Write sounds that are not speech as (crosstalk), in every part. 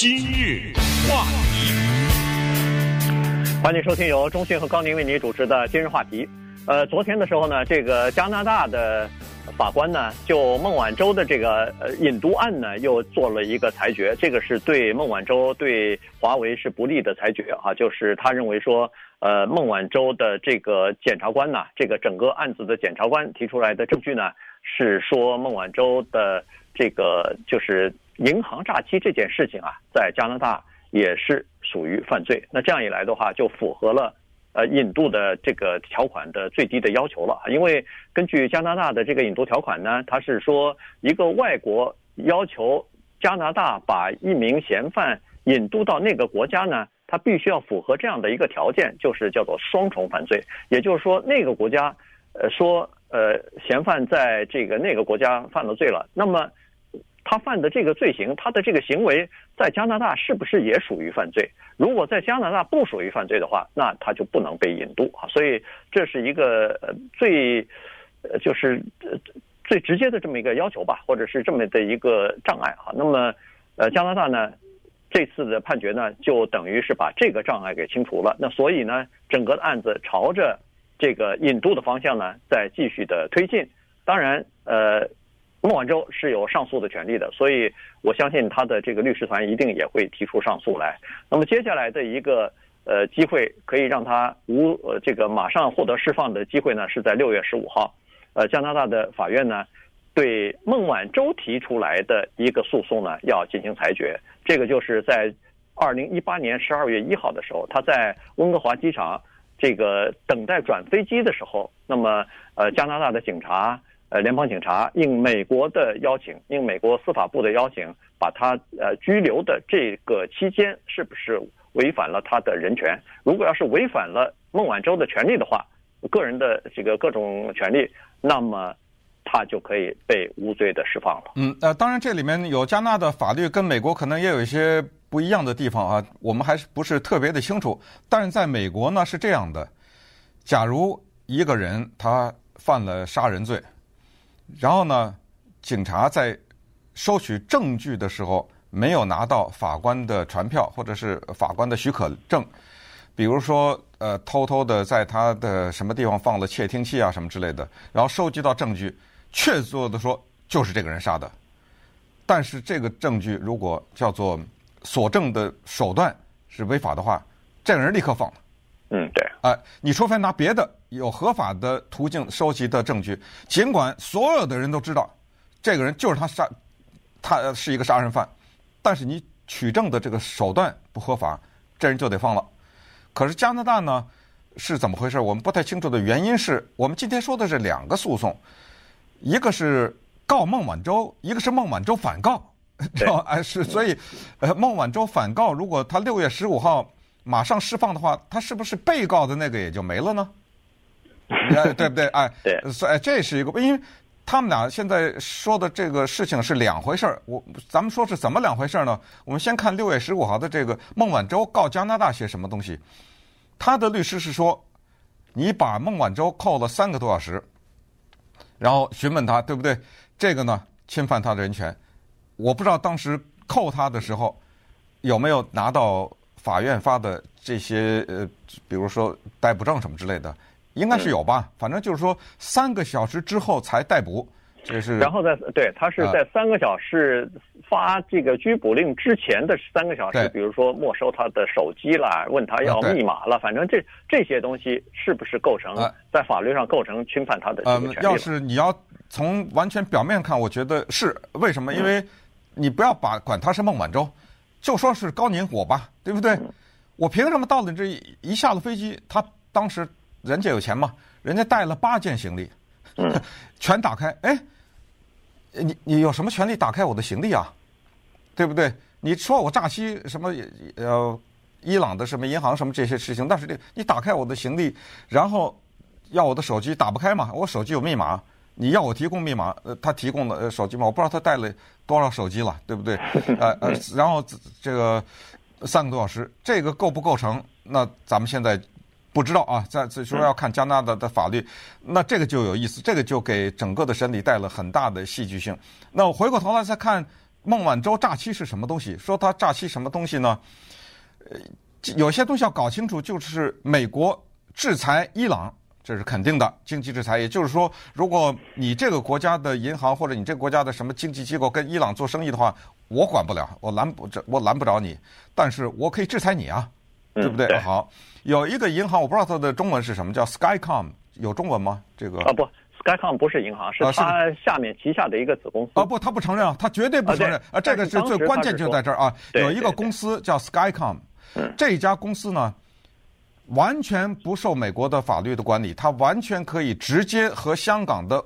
今日话题，欢迎收听由中讯和高宁为您主持的今日话题。呃，昨天的时候呢，这个加拿大的法官呢，就孟晚舟的这个呃引渡案呢，又做了一个裁决。这个是对孟晚舟、对华为是不利的裁决啊，就是他认为说，呃，孟晚舟的这个检察官呢，这个整个案子的检察官提出来的证据呢，是说孟晚舟的这个就是。银行诈欺这件事情啊，在加拿大也是属于犯罪。那这样一来的话，就符合了呃引渡的这个条款的最低的要求了。因为根据加拿大的这个引渡条款呢，它是说一个外国要求加拿大把一名嫌犯引渡到那个国家呢，他必须要符合这样的一个条件，就是叫做双重犯罪。也就是说，那个国家呃说呃嫌犯在这个那个国家犯了罪了，那么。他犯的这个罪行，他的这个行为在加拿大是不是也属于犯罪？如果在加拿大不属于犯罪的话，那他就不能被引渡啊。所以这是一个呃最呃就是呃最直接的这么一个要求吧，或者是这么的一个障碍啊。那么呃加拿大呢这次的判决呢，就等于是把这个障碍给清除了。那所以呢，整个的案子朝着这个引渡的方向呢在继续的推进。当然呃。孟晚舟是有上诉的权利的，所以我相信他的这个律师团一定也会提出上诉来。那么接下来的一个呃机会，可以让他无呃这个马上获得释放的机会呢，是在六月十五号，呃加拿大的法院呢对孟晚舟提出来的一个诉讼呢要进行裁决。这个就是在二零一八年十二月一号的时候，他在温哥华机场这个等待转飞机的时候，那么呃加拿大的警察。呃，联邦警察应美国的邀请，应美国司法部的邀请，把他呃拘留的这个期间，是不是违反了他的人权？如果要是违反了孟晚舟的权利的话，个人的这个各种权利，那么他就可以被无罪的释放了。嗯，呃，当然这里面有加拿大的法律跟美国可能也有一些不一样的地方啊，我们还是不是特别的清楚。但是在美国呢是这样的，假如一个人他犯了杀人罪。然后呢，警察在收取证据的时候没有拿到法官的传票或者是法官的许可证，比如说呃偷偷的在他的什么地方放了窃听器啊什么之类的，然后收集到证据，确凿的说就是这个人杀的，但是这个证据如果叫做所证的手段是违法的话，这个人立刻放了。嗯，对。啊、呃，你除非拿别的有合法的途径收集的证据，尽管所有的人都知道这个人就是他杀，他是一个杀人犯，但是你取证的这个手段不合法，这人就得放了。可是加拿大呢是怎么回事？我们不太清楚的原因是我们今天说的是两个诉讼，(laughs) 一个是告孟晚舟，一个是孟晚舟反告，知道哎，是 (laughs) 所以，呃，孟晚舟反告，如果他六月十五号。马上释放的话，他是不是被告的那个也就没了呢？哎，对不对？哎，对，所以这是一个，因为他们俩现在说的这个事情是两回事儿。我咱们说是怎么两回事儿呢？我们先看六月十五号的这个孟晚舟告加拿大写什么东西。他的律师是说，你把孟晚舟扣了三个多小时，然后询问他对不对？这个呢，侵犯他的人权。我不知道当时扣他的时候有没有拿到。法院发的这些呃，比如说逮捕证什么之类的，应该是有吧？反正就是说三个小时之后才逮捕，这是。然后在对他是在三个小时发这个拘捕令之前的三个小时，比如说没收他的手机啦，问他要密码了，反正这这些东西是不是构成在法律上构成侵犯他的这个权利？呃，要是你要从完全表面看，我觉得是为什么？因为你不要把管他是孟晚舟。就说是高宁我吧，对不对？我凭什么到了这一一下了飞机，他当时人家有钱嘛，人家带了八件行李，(laughs) 全打开。哎，你你有什么权利打开我的行李啊？对不对？你说我诈欺什么呃伊朗的什么银行什么这些事情，但是这你打开我的行李，然后要我的手机打不开嘛？我手机有密码。你要我提供密码，呃，他提供的呃手机嘛，我不知道他带了多少手机了，对不对？(laughs) 呃呃，然后这个三个多小时，这个构不构成？那咱们现在不知道啊，再再说要看加拿大的法律，那这个就有意思，这个就给整个的审理带了很大的戏剧性。那我回过头来再看孟晚舟诈欺是什么东西？说他诈欺什么东西呢？呃，有些东西要搞清楚，就是美国制裁伊朗，这是肯定的经济制裁。也就是说，如果你这个国家的银行或者你这个国家的什么经济机构跟伊朗做生意的话，我管不了，我拦不着，我拦不着你，但是我可以制裁你啊，对不对？嗯、对好，有一个银行，我不知道它的中文是什么，叫 Skycom，有中文吗？这个啊不。Skycom 不是银行，是它下面旗下的一个子公司。啊不，他不承认啊，他绝对不承认啊，啊。这个是最关键，就在这儿啊。有一个公司叫 Skycom，这家公司呢，完全不受美国的法律的管理，它完全可以直接和香港的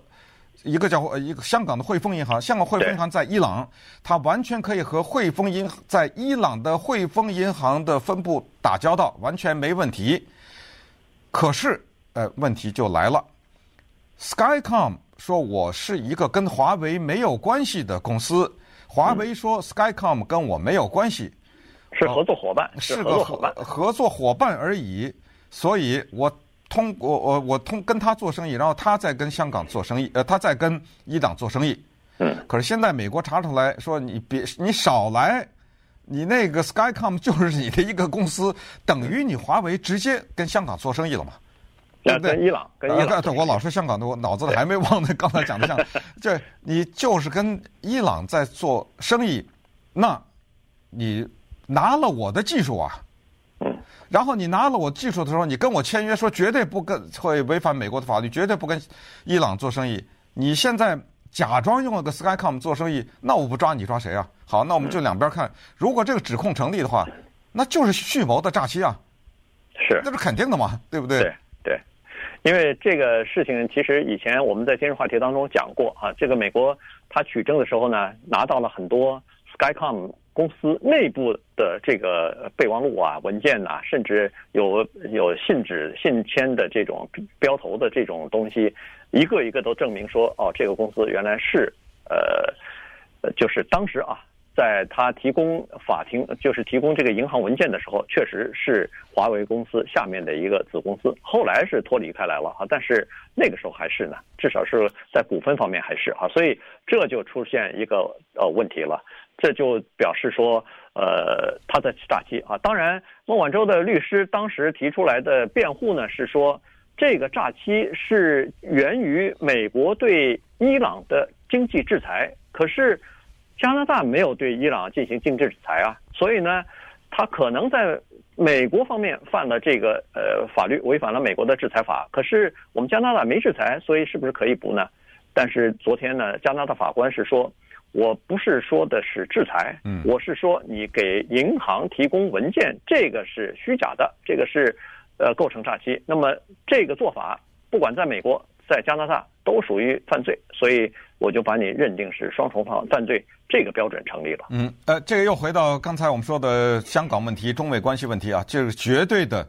一个叫呃一个香港的汇丰银行，香港汇丰银行在伊朗，它完全可以和汇丰银在伊朗的汇丰银行的分部打交道，完全没问题。可是，呃，问题就来了。Skycom 说：“我是一个跟华为没有关系的公司。”华为说：“Skycom 跟我没有关系，是合作伙伴，是个合合作伙伴而已。”所以，我通过我我通跟他做生意，然后他再跟香港做生意，呃，他再跟伊朗做生意。嗯。可是现在美国查出来说：“你别你少来，你那个 Skycom 就是你的一个公司，等于你华为直接跟香港做生意了嘛。”对不对？跟伊朗，跟伊朗。对，我老说香港的，我脑子里还没忘呢。刚才讲的像，(laughs) 这你就是跟伊朗在做生意，那，你拿了我的技术啊，嗯，然后你拿了我技术的时候，你跟我签约说绝对不跟会违反美国的法律，绝对不跟伊朗做生意。你现在假装用了个 Skycom 做生意，那我不抓你抓谁啊？好，那我们就两边看，如果这个指控成立的话，那就是蓄谋的诈欺啊，是，那是肯定的嘛，对不对？对。因为这个事情，其实以前我们在今日话题当中讲过啊。这个美国他取证的时候呢，拿到了很多 Skycom 公司内部的这个备忘录啊、文件呐、甚至有有信纸、信签的这种标头的这种东西，一个一个都证明说，哦，这个公司原来是呃，就是当时啊。在他提供法庭，就是提供这个银行文件的时候，确实是华为公司下面的一个子公司。后来是脱离开来了哈，但是那个时候还是呢，至少是在股份方面还是哈，所以这就出现一个呃问题了。这就表示说，呃，他在诈欺啊。当然，孟晚舟的律师当时提出来的辩护呢，是说这个诈欺是源于美国对伊朗的经济制裁，可是。加拿大没有对伊朗进行经济制裁啊，所以呢，他可能在美国方面犯了这个呃法律，违反了美国的制裁法。可是我们加拿大没制裁，所以是不是可以补呢？但是昨天呢，加拿大法官是说，我不是说的是制裁，嗯，我是说你给银行提供文件，这个是虚假的，这个是呃构成诈欺。那么这个做法，不管在美国，在加拿大都属于犯罪，所以我就把你认定是双重犯犯罪，这个标准成立了。嗯，呃，这个又回到刚才我们说的香港问题、中美关系问题啊，这是绝对的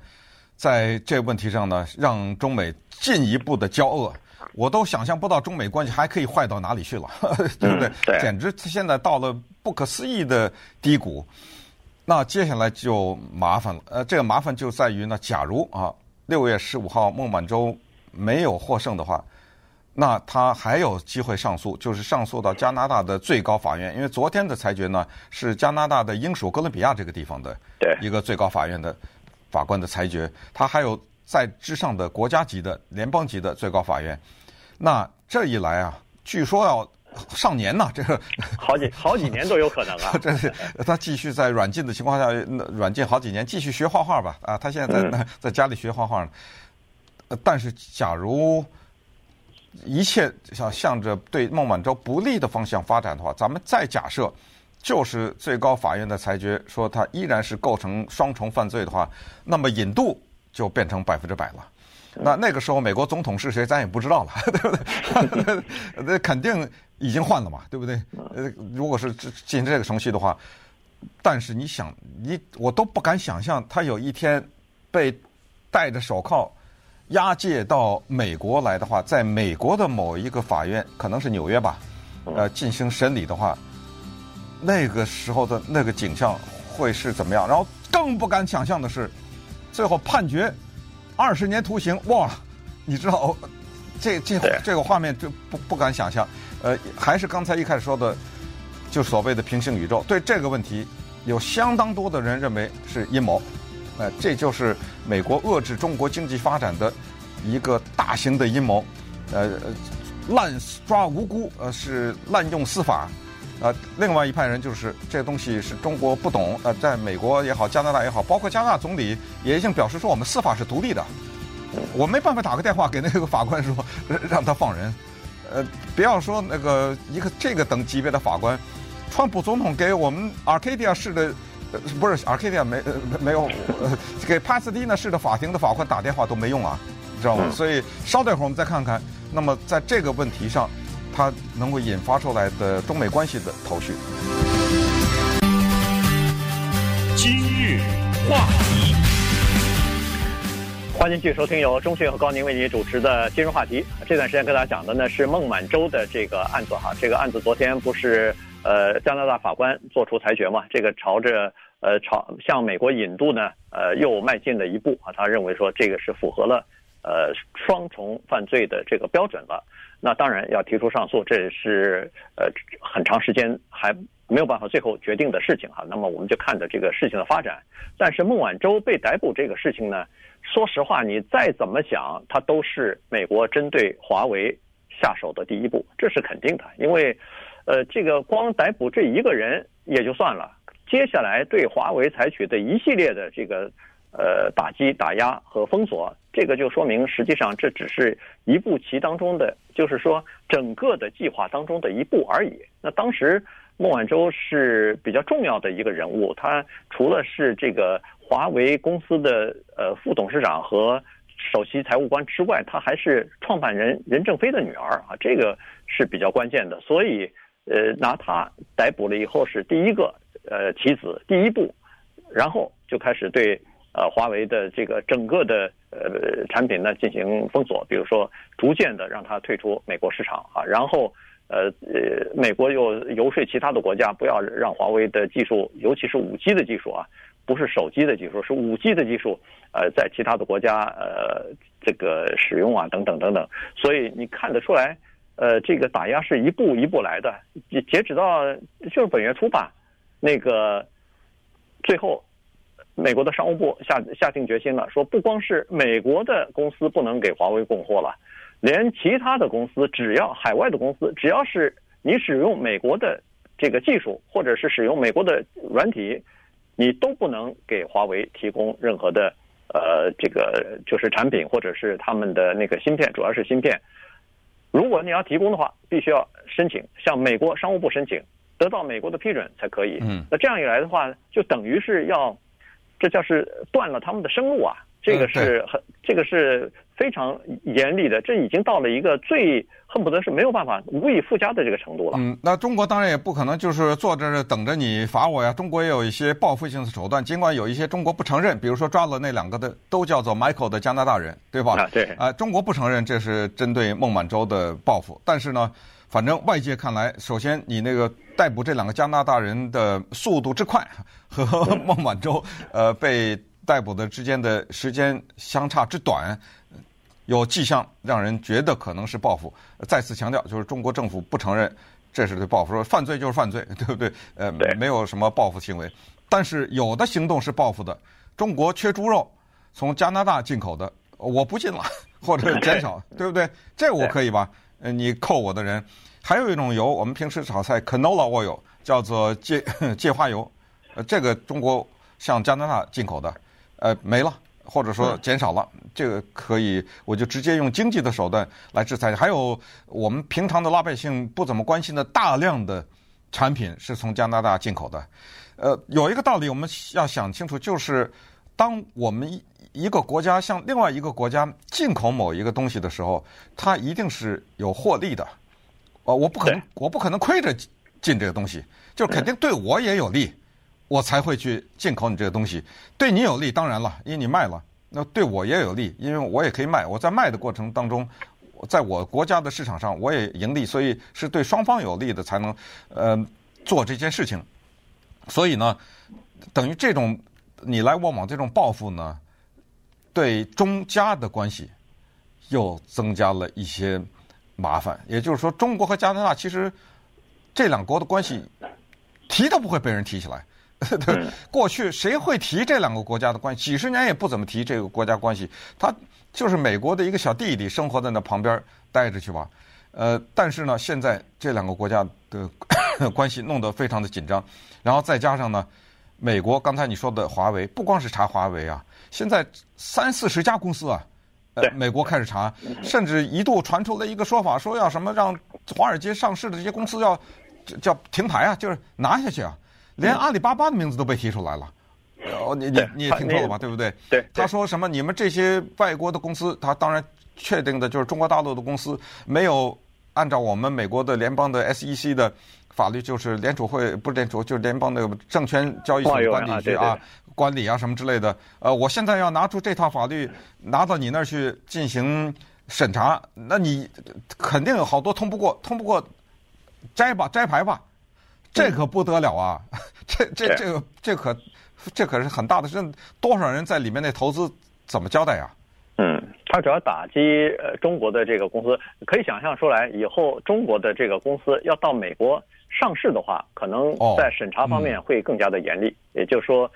在这个问题上呢，让中美进一步的交恶，我都想象不到中美关系还可以坏到哪里去了，(laughs) 对不对？嗯，对，简直现在到了不可思议的低谷。那接下来就麻烦了，呃，这个麻烦就在于呢，假如啊，六月十五号孟晚舟。没有获胜的话，那他还有机会上诉，就是上诉到加拿大的最高法院。因为昨天的裁决呢，是加拿大的英属哥伦比亚这个地方的一个最高法院的法官的裁决。他还有在之上的国家级的联邦级的最高法院。那这一来啊，据说要上年呢，这个 (laughs) 好几好几年都有可能啊。(laughs) 这是他继续在软禁的情况下，软禁好几年，继续学画画吧。啊，他现在在 (laughs) 在家里学画画呢。但是，假如一切向向着对孟晚舟不利的方向发展的话，咱们再假设，就是最高法院的裁决说他依然是构成双重犯罪的话，那么引渡就变成百分之百了。那那个时候美国总统是谁，咱也不知道了，(laughs) 对不对？(laughs) 那肯定已经换了嘛，对不对？呃，如果是进行这个程序的话，但是你想，你我都不敢想象他有一天被戴着手铐。押解到美国来的话，在美国的某一个法院，可能是纽约吧，呃，进行审理的话，那个时候的那个景象会是怎么样？然后更不敢想象的是，最后判决二十年徒刑，哇！你知道，这这这个画面就不不敢想象。呃，还是刚才一开始说的，就所谓的平行宇宙。对这个问题，有相当多的人认为是阴谋。呃，这就是美国遏制中国经济发展的一个大型的阴谋。呃，滥抓无辜，呃，是滥用司法。呃，另外一派人就是这个东西是中国不懂。呃，在美国也好，加拿大也好，包括加拿大总理也已经表示说，我们司法是独立的。我没办法打个电话给那个法官说让他放人。呃，不要说那个一个这个等级别的法官，川普总统给我们 Arcadia 市的，不是 Arcadia 没没有，给帕斯蒂纳市的法庭的法官打电话都没用啊，你知道吗？所以稍待会儿我们再看看，那么在这个问题上，它能够引发出来的中美关系的头绪。今日话题。欢迎继续收听由中讯和高宁为您主持的今日话题。这段时间跟大家讲的呢是孟晚舟的这个案子哈。这个案子昨天不是呃加拿大法官做出裁决嘛？这个朝着呃朝向美国引渡呢呃又迈进了一步啊。他认为说这个是符合了呃双重犯罪的这个标准了。那当然要提出上诉，这是呃很长时间还没有办法最后决定的事情哈。那么我们就看着这个事情的发展。但是孟晚舟被逮捕这个事情呢？说实话，你再怎么想，它都是美国针对华为下手的第一步，这是肯定的。因为，呃，这个光逮捕这一个人也就算了，接下来对华为采取的一系列的这个呃打击、打压和封锁，这个就说明实际上这只是一步棋当中的，就是说整个的计划当中的一步而已。那当时孟晚舟是比较重要的一个人物，他除了是这个。华为公司的呃副董事长和首席财务官之外，他还是创办人任正非的女儿啊，这个是比较关键的。所以呃，拿他逮捕了以后是第一个呃棋子，第一步，然后就开始对呃华为的这个整个的呃产品呢进行封锁，比如说逐渐的让它退出美国市场啊，然后呃呃美国又游说其他的国家不要让华为的技术，尤其是五 G 的技术啊。不是手机的技术，是五 G 的技术，呃，在其他的国家呃这个使用啊等等等等，所以你看得出来，呃，这个打压是一步一步来的，截截止到就是本月初吧，那个最后美国的商务部下下定决心了，说不光是美国的公司不能给华为供货了，连其他的公司，只要海外的公司，只要是你使用美国的这个技术，或者是使用美国的软体。你都不能给华为提供任何的，呃，这个就是产品或者是他们的那个芯片，主要是芯片。如果你要提供的话，必须要申请向美国商务部申请，得到美国的批准才可以。嗯，那这样一来的话，就等于是要，这叫是断了他们的生路啊。这个是很，这个是非常严厉的，这已经到了一个最恨不得是没有办法无以复加的这个程度了。嗯，那中国当然也不可能就是坐这等着你罚我呀。中国也有一些报复性的手段，尽管有一些中国不承认，比如说抓了那两个的都叫做 Michael 的加拿大人，对吧？啊，对。啊，中国不承认这是针对孟晚舟的报复，但是呢，反正外界看来，首先你那个逮捕这两个加拿大人的速度之快，(laughs) 和孟晚舟呃被。逮捕的之间的时间相差之短，有迹象让人觉得可能是报复。再次强调，就是中国政府不承认这是对报复，说犯罪就是犯罪，(laughs) 对不对？呃，没有什么报复行为。但是有的行动是报复的。中国缺猪肉，从加拿大进口的，我不进了，(laughs) 或者减少，(laughs) 对不对？这我可以吧？呃，你扣我的人。还有一种油，我们平时炒菜 canola oil 叫做芥芥花油，呃，这个中国向加拿大进口的。呃，没了，或者说减少了，这个可以，我就直接用经济的手段来制裁。还有我们平常的老百姓不怎么关心的大量的产品是从加拿大进口的。呃，有一个道理我们要想清楚，就是当我们一一个国家向另外一个国家进口某一个东西的时候，它一定是有获利的。呃，我不可能，我不可能亏着进这个东西，就肯定对我也有利。我才会去进口你这个东西，对你有利，当然了，因为你卖了，那对我也有利，因为我也可以卖。我在卖的过程当中，在我国家的市场上我也盈利，所以是对双方有利的才能呃做这件事情。所以呢，等于这种你来我往这种报复呢，对中加的关系又增加了一些麻烦。也就是说，中国和加拿大其实这两国的关系。提都不会被人提起来。(laughs) 对，过去谁会提这两个国家的关系？几十年也不怎么提这个国家关系。他就是美国的一个小弟弟，生活在那旁边待着去吧。呃，但是呢，现在这两个国家的 (coughs) 关系弄得非常的紧张，然后再加上呢，美国刚才你说的华为，不光是查华为啊，现在三四十家公司啊，呃，美国开始查，甚至一度传出了一个说法，说要什么让华尔街上市的这些公司要叫停牌啊，就是拿下去啊。连阿里巴巴的名字都被提出来了，哦，你你你也听说了吧？对不对？对。他说什么？你们这些外国的公司，他当然确定的就是中国大陆的公司没有按照我们美国的联邦的 SEC 的法律，就是联储会不是联储，就是联邦的证券交易所管理局啊，管理啊什么之类的。呃，我现在要拿出这套法律拿到你那儿去进行审查，那你肯定有好多通不过，通不过摘吧，摘牌吧。这可不得了啊！这这这个这可这可是很大的事，多少人在里面那投资怎么交代呀？嗯，他主要打击呃中国的这个公司，可以想象出来，以后中国的这个公司要到美国上市的话，可能在审查方面会更加的严厉。也就是说，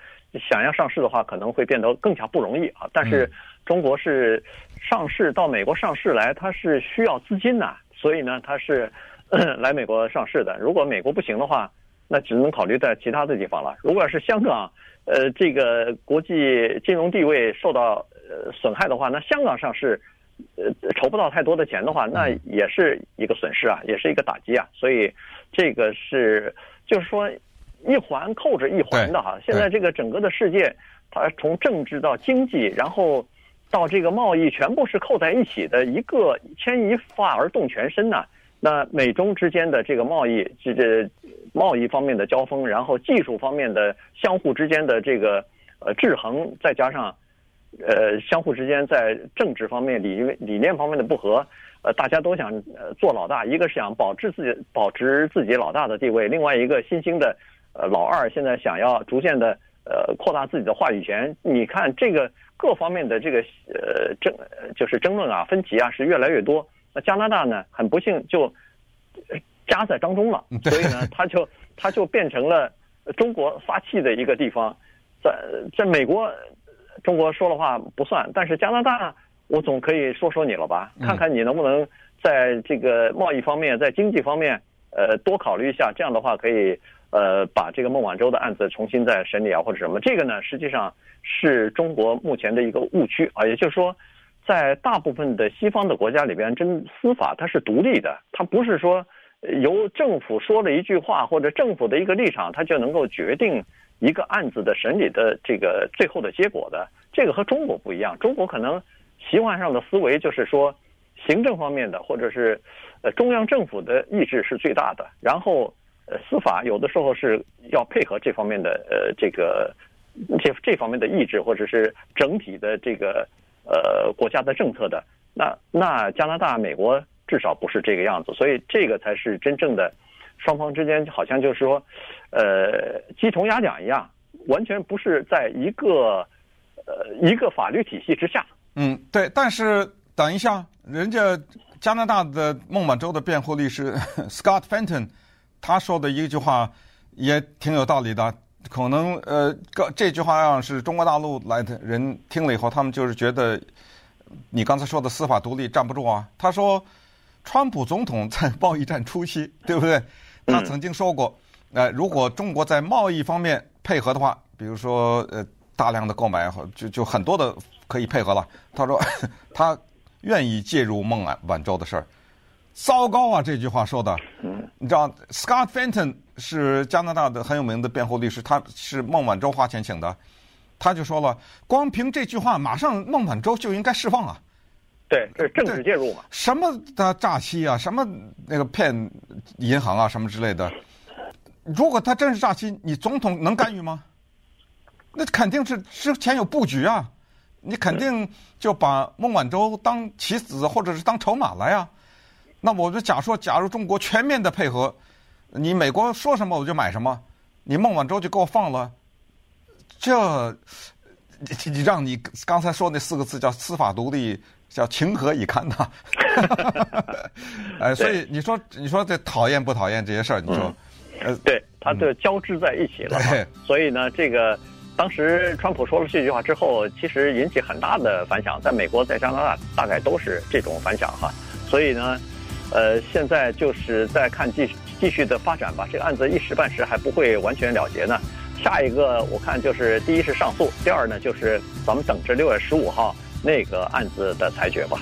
想要上市的话，可能会变得更加不容易啊。但是中国是上市到美国上市来，它是需要资金的，所以呢，它是。(clears throat) 来美国上市的，如果美国不行的话，那只能考虑在其他的地方了。如果要是香港，呃，这个国际金融地位受到呃损害的话，那香港上市，呃，筹不到太多的钱的话，那也是一个损失啊，也是一个打击啊。所以这个是就是说一环扣着一环的哈。现在这个整个的世界，它从政治到经济，然后到这个贸易，全部是扣在一起的，一个牵一发而动全身呐。那美中之间的这个贸易，这这贸易方面的交锋，然后技术方面的相互之间的这个呃制衡，再加上呃相互之间在政治方面理理念方面的不合，呃大家都想呃做老大，一个是想保持自己保持自己老大的地位，另外一个新兴的呃老二现在想要逐渐的呃扩大自己的话语权。你看这个各方面的这个呃争就是争论啊分歧啊是越来越多。那加拿大呢？很不幸就夹在当中了，所以呢，(laughs) 它就它就变成了中国发气的一个地方。在在美国，中国说的话不算，但是加拿大，我总可以说说你了吧？看看你能不能在这个贸易方面，在经济方面，呃，多考虑一下。这样的话，可以呃把这个孟晚舟的案子重新再审理啊，或者什么。这个呢，实际上是中国目前的一个误区啊，也就是说。在大部分的西方的国家里边，真司法它是独立的，它不是说由政府说了一句话或者政府的一个立场，它就能够决定一个案子的审理的这个最后的结果的。这个和中国不一样，中国可能习惯上的思维就是说，行政方面的或者是呃中央政府的意志是最大的，然后呃司法有的时候是要配合这方面的呃这个这这方面的意志或者是整体的这个。呃，国家的政策的，那那加拿大、美国至少不是这个样子，所以这个才是真正的双方之间好像就是说，呃，鸡同鸭讲一样，完全不是在一个呃一个法律体系之下。嗯，对。但是等一下，人家加拿大的孟晚舟的辩护律师 (laughs) Scott Fenton 他说的一句话也挺有道理的。可能呃，这这句话要是中国大陆来的人听了以后，他们就是觉得你刚才说的司法独立站不住啊。他说，川普总统在贸易战初期，对不对？他曾经说过，呃，如果中国在贸易方面配合的话，比如说呃，大量的购买，就就很多的可以配合了。他说 (laughs) 他愿意介入孟晚晚舟的事儿。糟糕啊！这句话说的，你知道，Scott Fenton 是加拿大的很有名的辩护律师，他是孟晚舟花钱请的，他就说了，光凭这句话，马上孟晚舟就应该释放啊。对，这是政治介入嘛？什么的诈欺啊，什么那个骗银行啊，什么之类的。如果他真是诈欺，你总统能干预吗？那肯定是之前有布局啊，你肯定就把孟晚舟当棋子或者是当筹码来啊。那我就假说，假如中国全面的配合，你美国说什么我就买什么，你孟晚舟就给我放了，这你你让你刚才说那四个字叫司法独立，叫情何以堪呐？(laughs) 哎，所以你说你说这讨厌不讨厌这些事儿？你说，呃，对，它就交织在一起了。对所以呢，这个当时川普说了这句话之后，其实引起很大的反响，在美国、在加拿大大概都是这种反响哈。所以呢，呃，现在就是在看继继续的发展吧。这个案子一时半时还不会完全了结呢。下一个我看就是第一是上诉，第二呢就是咱们等着六月十五号那个案子的裁决吧。